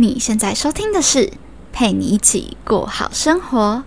你现在收听的是陪你一起过好生活。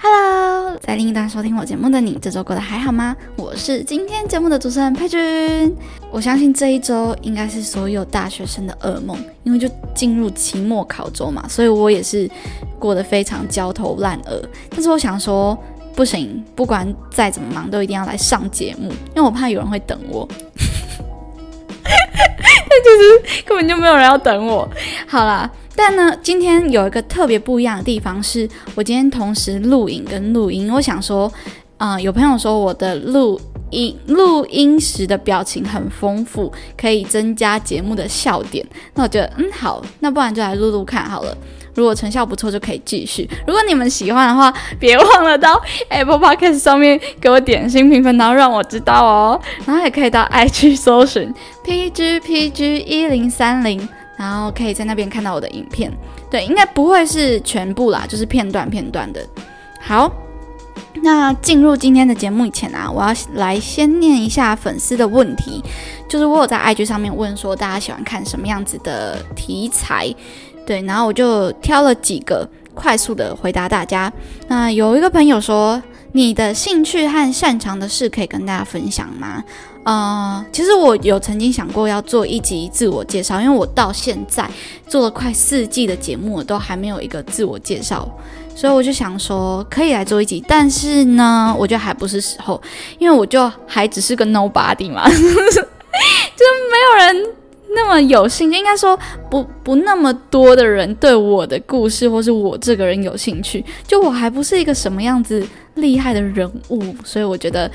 Hello，在另一端收听我节目的你，这周过得还好吗？我是今天节目的主持人佩君。我相信这一周应该是所有大学生的噩梦，因为就进入期末考周嘛，所以我也是过得非常焦头烂额。但是我想说，不行，不管再怎么忙，都一定要来上节目，因为我怕有人会等我。但其实根本就没有人要等我。好啦，但呢，今天有一个特别不一样的地方，是我今天同时录影跟录音。我想说，嗯、有朋友说我的录音录音时的表情很丰富，可以增加节目的笑点。那我觉得，嗯，好，那不然就来录录看好了。如果成效不错，就可以继续。如果你们喜欢的话，别忘了到 Apple Podcast 上面给我点心评分，然后让我知道哦。然后也可以到 IG 搜寻 PGPG 一零三零，然后可以在那边看到我的影片。对，应该不会是全部啦，就是片段片段的。好，那进入今天的节目以前啊，我要来先念一下粉丝的问题，就是我有在 IG 上面问说大家喜欢看什么样子的题材。对，然后我就挑了几个快速的回答大家。那有一个朋友说，你的兴趣和擅长的事可以跟大家分享吗？呃，其实我有曾经想过要做一集自我介绍，因为我到现在做了快四季的节目，我都还没有一个自我介绍，所以我就想说可以来做一集，但是呢，我觉得还不是时候，因为我就还只是个 nobody 嘛，就没有人。那么有兴趣，应该说不不那么多的人对我的故事或是我这个人有兴趣，就我还不是一个什么样子厉害的人物，所以我觉得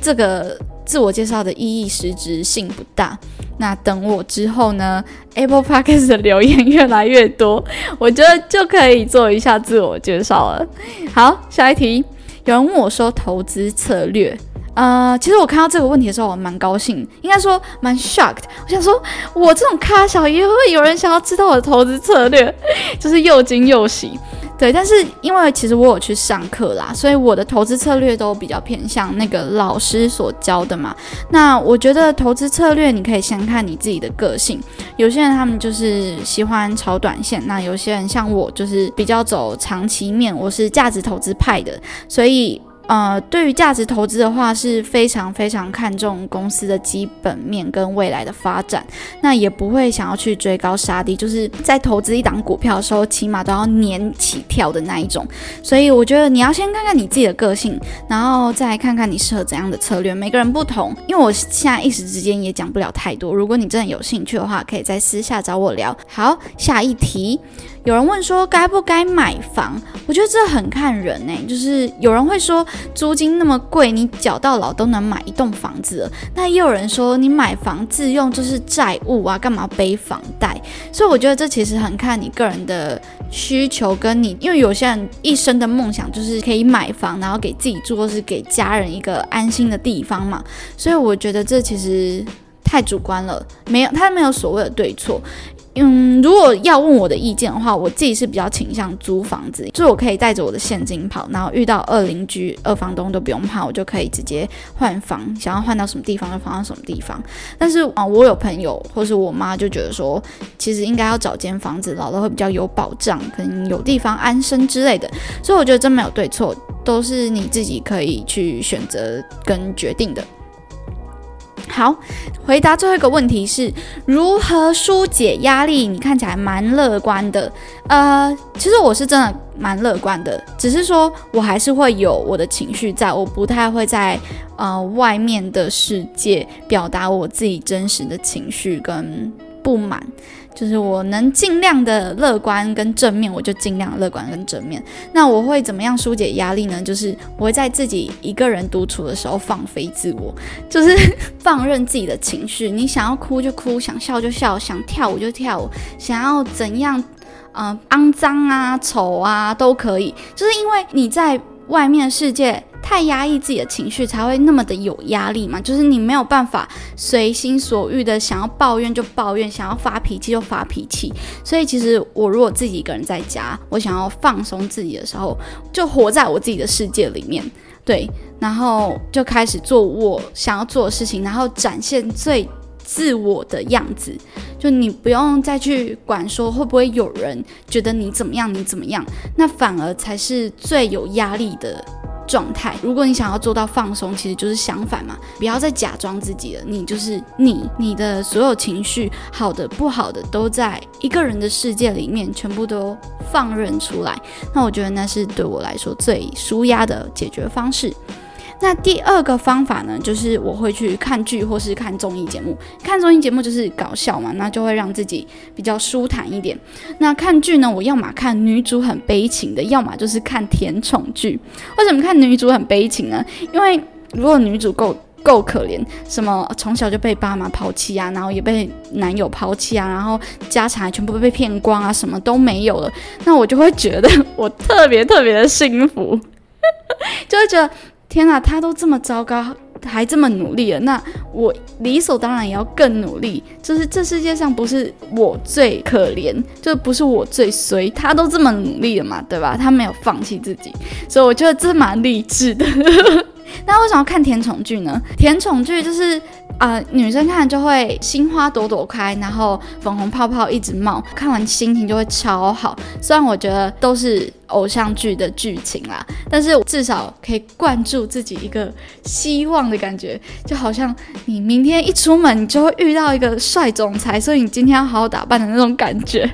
这个自我介绍的意义实质性不大。那等我之后呢，Apple Podcast 的留言越来越多，我觉得就可以做一下自我介绍了。好，下一题，有人问我说投资策略。呃，其实我看到这个问题的时候，我蛮高兴，应该说蛮 shocked。我想说，我这种咖小也会有人想要知道我的投资策略，就是又惊又喜。对，但是因为其实我有去上课啦，所以我的投资策略都比较偏向那个老师所教的嘛。那我觉得投资策略你可以先看你自己的个性，有些人他们就是喜欢炒短线，那有些人像我就是比较走长期面，我是价值投资派的，所以。呃，对于价值投资的话，是非常非常看重公司的基本面跟未来的发展，那也不会想要去追高杀低，就是在投资一档股票的时候，起码都要年起跳的那一种。所以我觉得你要先看看你自己的个性，然后再看看你适合怎样的策略。每个人不同，因为我现在一时之间也讲不了太多。如果你真的有兴趣的话，可以在私下找我聊。好，下一题。有人问说该不该买房？我觉得这很看人呢、就是有人会说租金那么贵，你缴到老都能买一栋房子了。那也有人说你买房自用就是债务啊，干嘛背房贷？所以我觉得这其实很看你个人的需求跟你，因为有些人一生的梦想就是可以买房，然后给自己住或是给家人一个安心的地方嘛。所以我觉得这其实太主观了，没有他没有所谓的对错。嗯，如果要问我的意见的话，我自己是比较倾向租房子，就是我可以带着我的现金跑，然后遇到二邻居、二房东都不用怕，我就可以直接换房，想要换到什么地方就放到什么地方。但是啊，我有朋友或是我妈就觉得说，其实应该要找间房子，老了会比较有保障，可能有地方安身之类的。所以我觉得真没有对错，都是你自己可以去选择跟决定的。好，回答最后一个问题是如何疏解压力？你看起来蛮乐观的，呃，其实我是真的蛮乐观的，只是说我还是会有我的情绪在，我不太会在呃外面的世界表达我自己真实的情绪跟不满。就是我能尽量的乐观跟正面，我就尽量乐观跟正面。那我会怎么样疏解压力呢？就是我会在自己一个人独处的时候放飞自我，就是 放任自己的情绪。你想要哭就哭，想笑就笑，想跳舞就跳舞，想要怎样，呃，肮脏啊、丑啊都可以。就是因为你在外面的世界。太压抑自己的情绪，才会那么的有压力嘛。就是你没有办法随心所欲的想要抱怨就抱怨，想要发脾气就发脾气。所以其实我如果自己一个人在家，我想要放松自己的时候，就活在我自己的世界里面。对，然后就开始做我想要做的事情，然后展现最自我的样子。就你不用再去管说会不会有人觉得你怎么样，你怎么样，那反而才是最有压力的。状态，如果你想要做到放松，其实就是相反嘛，不要再假装自己了，你就是你，你的所有情绪，好的不好的，都在一个人的世界里面，全部都放任出来。那我觉得那是对我来说最舒压的解决方式。那第二个方法呢，就是我会去看剧或是看综艺节目。看综艺节目就是搞笑嘛，那就会让自己比较舒坦一点。那看剧呢，我要么看女主很悲情的，要么就是看甜宠剧。为什么看女主很悲情呢？因为如果女主够够可怜，什么从小就被爸妈抛弃啊，然后也被男友抛弃啊，然后家产全部被骗光啊，什么都没有了，那我就会觉得我特别特别的幸福，就会觉得。天哪，他都这么糟糕，还这么努力了，那我理所当然也要更努力。就是这世界上不是我最可怜，就不是我最衰，他都这么努力了嘛，对吧？他没有放弃自己，所以我觉得这蛮励志的。那为什么要看甜宠剧呢？甜宠剧就是。啊，女生看就会心花朵朵开，然后粉红泡泡一直冒，看完心情就会超好。虽然我觉得都是偶像剧的剧情啦，但是至少可以灌注自己一个希望的感觉，就好像你明天一出门，你就会遇到一个帅总裁，所以你今天要好好打扮的那种感觉。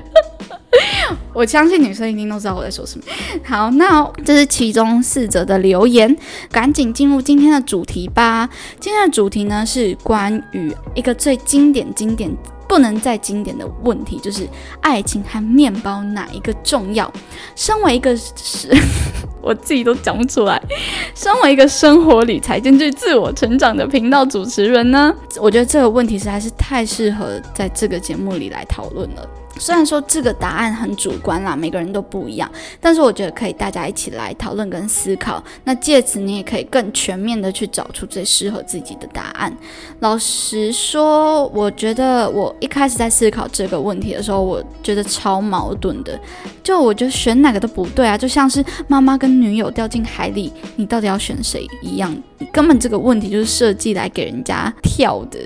我相信女生一定都知道我在说什么。好，那这是其中四则的留言，赶紧进入今天的主题吧。今天的主题呢是关于一个最经典、经典不能再经典的问题，就是爱情和面包哪一个重要？身为一个是，我自己都讲不出来。身为一个生活理财兼具自我成长的频道主持人呢，我觉得这个问题实在是太适合在这个节目里来讨论了。虽然说这个答案很主观啦，每个人都不一样，但是我觉得可以大家一起来讨论跟思考。那借此你也可以更全面的去找出最适合自己的答案。老实说，我觉得我一开始在思考这个问题的时候，我觉得超矛盾的。就我觉得选哪个都不对啊，就像是妈妈跟女友掉进海里，你到底要选谁一样，根本这个问题就是设计来给人家跳的。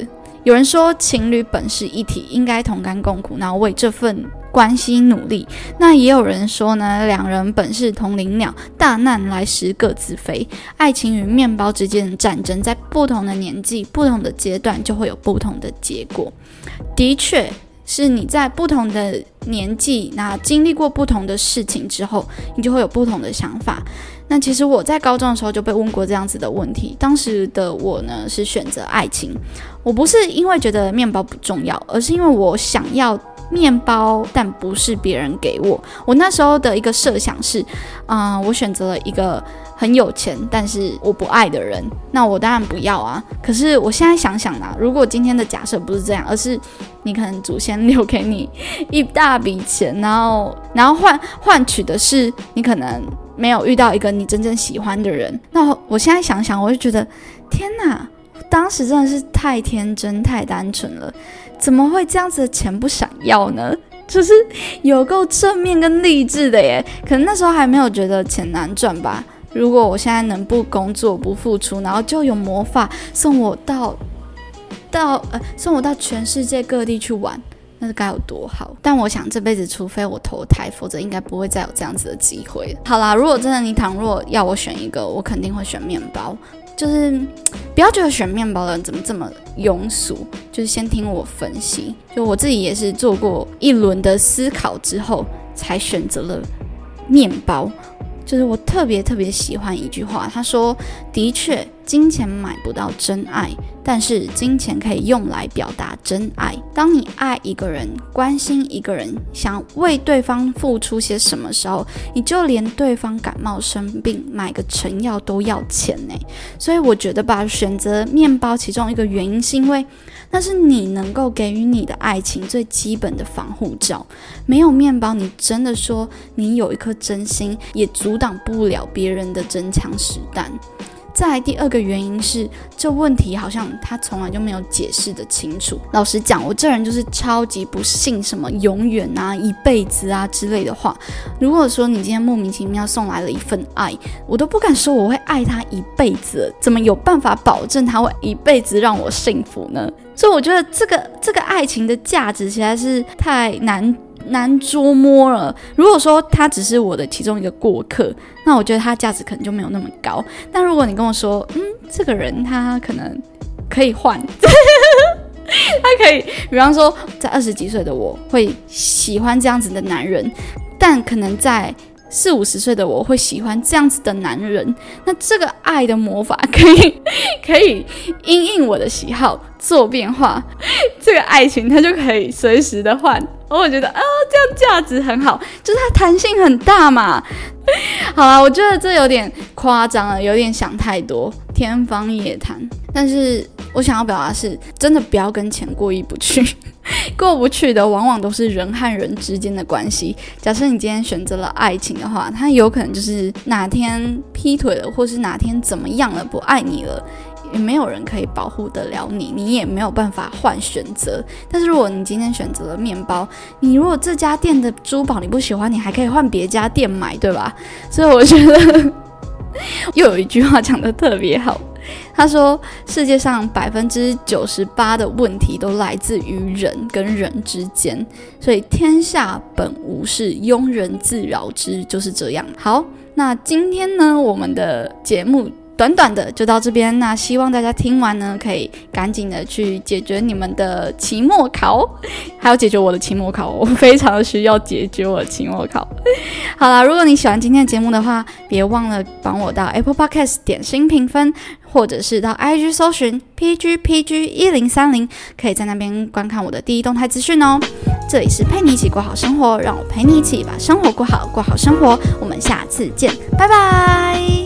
有人说情侣本是一体，应该同甘共苦，然后为这份关系努力。那也有人说呢，两人本是同林鸟，大难来时各自飞。爱情与面包之间的战争，在不同的年纪、不同的阶段，就会有不同的结果。的确。是你在不同的年纪，那经历过不同的事情之后，你就会有不同的想法。那其实我在高中的时候就被问过这样子的问题，当时的我呢是选择爱情。我不是因为觉得面包不重要，而是因为我想要面包，但不是别人给我。我那时候的一个设想是，嗯，我选择了一个。很有钱，但是我不爱的人，那我当然不要啊。可是我现在想想啊，如果今天的假设不是这样，而是你可能祖先留给你一大笔钱，然后然后换换取的是你可能没有遇到一个你真正喜欢的人，那我现在想想，我就觉得天哪，当时真的是太天真、太单纯了，怎么会这样子的钱不想要呢？就是有够正面跟励志的耶。可能那时候还没有觉得钱难赚吧。如果我现在能不工作不付出，然后就有魔法送我到到呃送我到全世界各地去玩，那该有多好！但我想这辈子除非我投胎，否则应该不会再有这样子的机会。好啦，如果真的你倘若要我选一个，我肯定会选面包。就是不要觉得选面包的人怎么这么庸俗，就是先听我分析。就我自己也是做过一轮的思考之后，才选择了面包。就是我特别特别喜欢一句话，他说：“的确，金钱买不到真爱，但是金钱可以用来表达真爱。当你爱一个人、关心一个人、想为对方付出些什么时候，你就连对方感冒生病买个成药都要钱呢。所以我觉得吧，选择面包其中一个原因是因为。”那是你能够给予你的爱情最基本的防护罩。没有面包，你真的说你有一颗真心，也阻挡不了别人的真枪实弹。再来第二个原因是，这问题好像他从来就没有解释的清楚。老实讲，我这人就是超级不信什么永远啊、一辈子啊之类的话。如果说你今天莫名其妙送来了一份爱，我都不敢说我会爱他一辈子，怎么有办法保证他会一辈子让我幸福呢？所以我觉得这个这个爱情的价值实在是太难。难捉摸了。如果说他只是我的其中一个过客，那我觉得他价值可能就没有那么高。但如果你跟我说，嗯，这个人他可能可以换，他可以，比方说在二十几岁的我会喜欢这样子的男人，但可能在。四五十岁的我会喜欢这样子的男人，那这个爱的魔法 可以可以因应我的喜好做变化，这个爱情它就可以随时的换。我觉得啊，这样价值很好，就是它弹性很大嘛。好了，我觉得这有点夸张了，有点想太多，天方夜谭。但是我想要表达是，真的不要跟钱过意不去。过不去的往往都是人和人之间的关系。假设你今天选择了爱情的话，他有可能就是哪天劈腿了，或是哪天怎么样了，不爱你了，也没有人可以保护得了你，你也没有办法换选择。但是如果你今天选择了面包，你如果这家店的珠宝你不喜欢，你还可以换别家店买，对吧？所以我觉得又 有一句话讲的特别好。他说：“世界上百分之九十八的问题都来自于人跟人之间，所以天下本无事，庸人自扰之，就是这样。”好，那今天呢，我们的节目。短短的就到这边，那希望大家听完呢，可以赶紧的去解决你们的期末考，还有解决我的期末考，我非常需要解决我的期末考。好啦，如果你喜欢今天的节目的话，别忘了帮我到 Apple Podcast 点新评分，或者是到 IG 搜寻 PGPG 一零三零，可以在那边观看我的第一动态资讯哦。这里是陪你一起过好生活，让我陪你一起把生活过好，过好生活。我们下次见，拜拜。